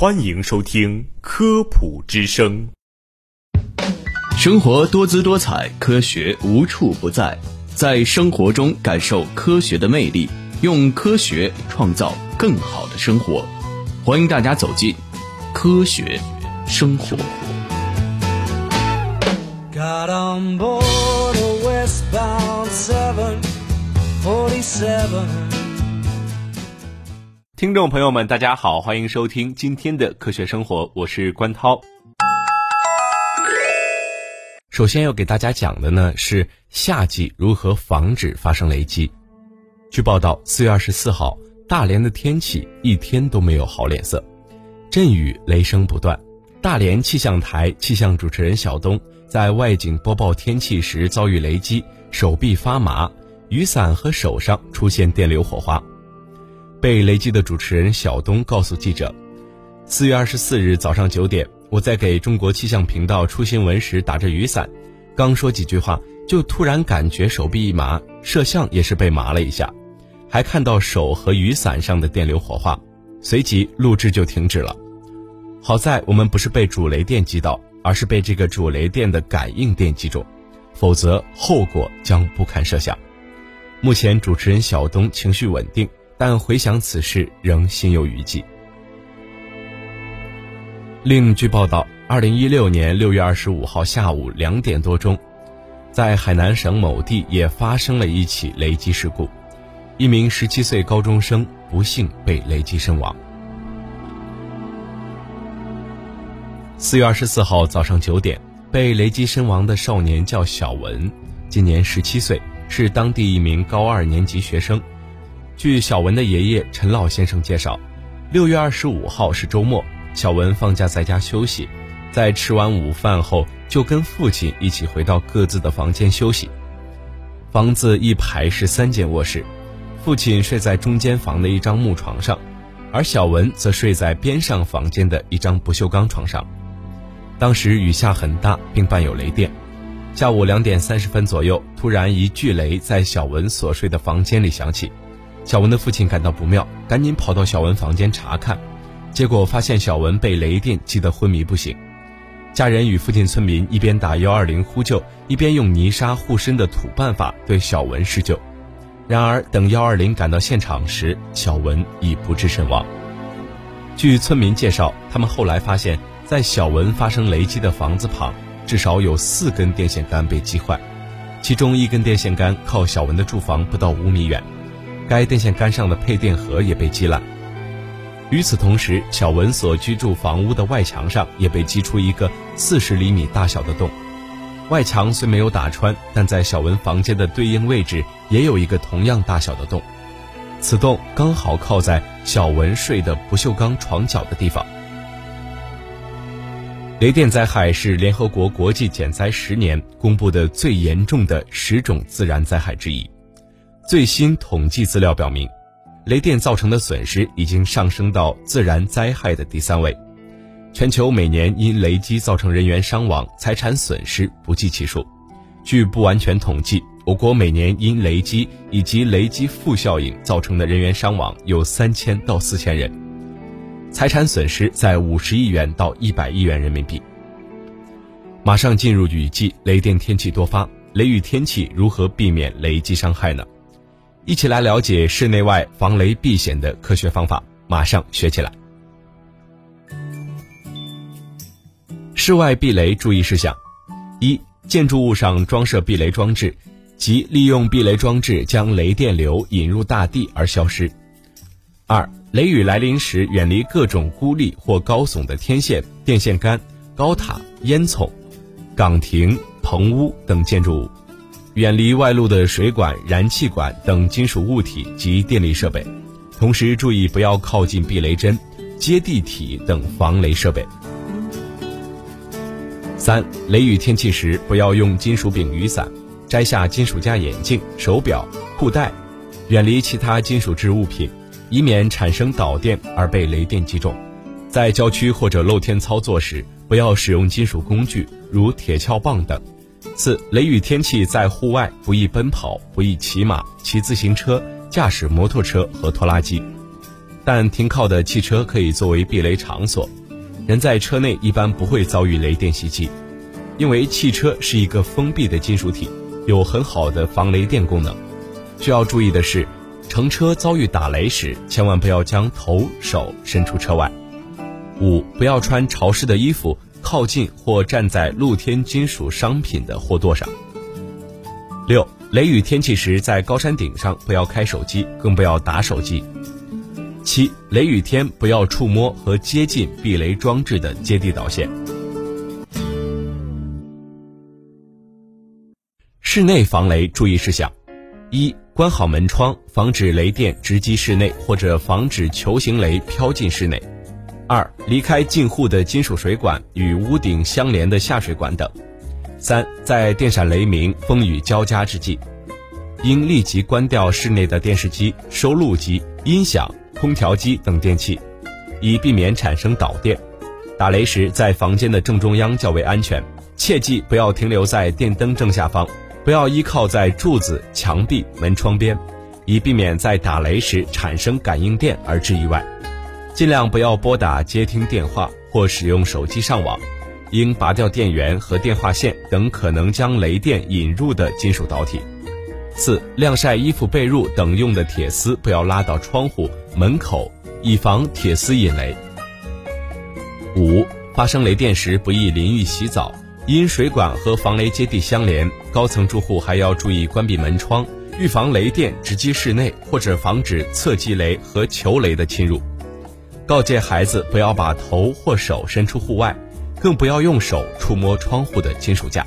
欢迎收听科普之声。生活多姿多彩，科学无处不在，在生活中感受科学的魅力，用科学创造更好的生活。欢迎大家走进科学生活。Got on board westbound 747. 听众朋友们，大家好，欢迎收听今天的科学生活，我是关涛。首先要给大家讲的呢是夏季如何防止发生雷击。据报道，四月二十四号，大连的天气一天都没有好脸色，阵雨雷声不断。大连气象台气象主持人小东在外景播报天气时遭遇雷击，手臂发麻，雨伞和手上出现电流火花。被雷击的主持人小东告诉记者：“四月二十四日早上九点，我在给中国气象频道出新闻时打着雨伞，刚说几句话，就突然感觉手臂一麻，摄像也是被麻了一下，还看到手和雨伞上的电流火花，随即录制就停止了。好在我们不是被主雷电击到，而是被这个主雷电的感应电击中，否则后果将不堪设想。目前主持人小东情绪稳定。”但回想此事，仍心有余悸。另据报道，二零一六年六月二十五号下午两点多钟，在海南省某地也发生了一起雷击事故，一名十七岁高中生不幸被雷击身亡。四月二十四号早上九点，被雷击身亡的少年叫小文，今年十七岁，是当地一名高二年级学生。据小文的爷爷陈老先生介绍，六月二十五号是周末，小文放假在家休息，在吃完午饭后就跟父亲一起回到各自的房间休息。房子一排是三间卧室，父亲睡在中间房的一张木床上，而小文则睡在边上房间的一张不锈钢床上。当时雨下很大，并伴有雷电。下午两点三十分左右，突然一巨雷在小文所睡的房间里响起。小文的父亲感到不妙，赶紧跑到小文房间查看，结果发现小文被雷电击得昏迷不醒。家人与附近村民一边打幺二零呼救，一边用泥沙护身的土办法对小文施救。然而，等幺二零赶到现场时，小文已不治身亡。据村民介绍，他们后来发现，在小文发生雷击的房子旁，至少有四根电线杆被击坏，其中一根电线杆靠小文的住房不到五米远。该电线杆上的配电盒也被击烂。与此同时，小文所居住房屋的外墙上也被击出一个四十厘米大小的洞。外墙虽没有打穿，但在小文房间的对应位置也有一个同样大小的洞，此洞刚好靠在小文睡的不锈钢床脚的地方。雷电灾害是联合国国际减灾十年公布的最严重的十种自然灾害之一。最新统计资料表明，雷电造成的损失已经上升到自然灾害的第三位。全球每年因雷击造成人员伤亡、财产损失不计其数。据不完全统计，我国每年因雷击以及雷击副效应造成的人员伤亡有三千到四千人，财产损失在五十亿元到一百亿元人民币。马上进入雨季，雷电天气多发，雷雨天气如何避免雷击伤害呢？一起来了解室内外防雷避险的科学方法，马上学起来。室外避雷注意事项：一、建筑物上装设避雷装置，即利用避雷装置将雷电流引入大地而消失；二、雷雨来临时，远离各种孤立或高耸的天线、电线杆、高塔、烟囱、岗亭、棚屋等建筑物。远离外露的水管、燃气管等金属物体及电力设备，同时注意不要靠近避雷针、接地体等防雷设备。三、雷雨天气时不要用金属柄雨伞，摘下金属架眼镜、手表、裤带，远离其他金属制物品，以免产生导电而被雷电击中。在郊区或者露天操作时，不要使用金属工具，如铁锹棒等。四、雷雨天气在户外不宜奔跑，不宜骑马、骑自行车、驾驶摩托车和拖拉机。但停靠的汽车可以作为避雷场所。人在车内一般不会遭遇雷电袭击，因为汽车是一个封闭的金属体，有很好的防雷电功能。需要注意的是，乘车遭遇打雷时，千万不要将头手伸出车外。五，不要穿潮湿的衣服，靠近或站在露天金属商品的货垛上。六，雷雨天气时，在高山顶上不要开手机，更不要打手机。七，雷雨天不要触摸和接近避雷装置的接地导线。室内防雷注意事项：一、关好门窗，防止雷电直击室内或者防止球形雷飘进室内；二、离开进户的金属水管与屋顶相连的下水管等；三、在电闪雷鸣、风雨交加之际，应立即关掉室内的电视机、收录机、音响。空调机等电器，以避免产生导电。打雷时，在房间的正中央较为安全，切记不要停留在电灯正下方，不要依靠在柱子、墙壁、门窗边，以避免在打雷时产生感应电而致意外。尽量不要拨打接听电话或使用手机上网，应拔掉电源和电话线等可能将雷电引入的金属导体。四、晾晒衣服、被褥等用的铁丝不要拉到窗户、门口，以防铁丝引雷。五、发生雷电时不宜淋浴洗澡，因水管和防雷接地相连，高层住户还要注意关闭门窗，预防雷电直击室内或者防止侧击雷和球雷的侵入。告诫孩子不要把头或手伸出户外，更不要用手触摸窗户的金属架。